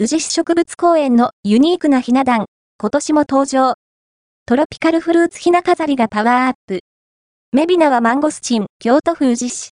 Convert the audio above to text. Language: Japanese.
宇治市植物公園のユニークなひな壇、今年も登場。トロピカルフルーツひな飾りがパワーアップ。メビナはマンゴスチン、京都府宇治市。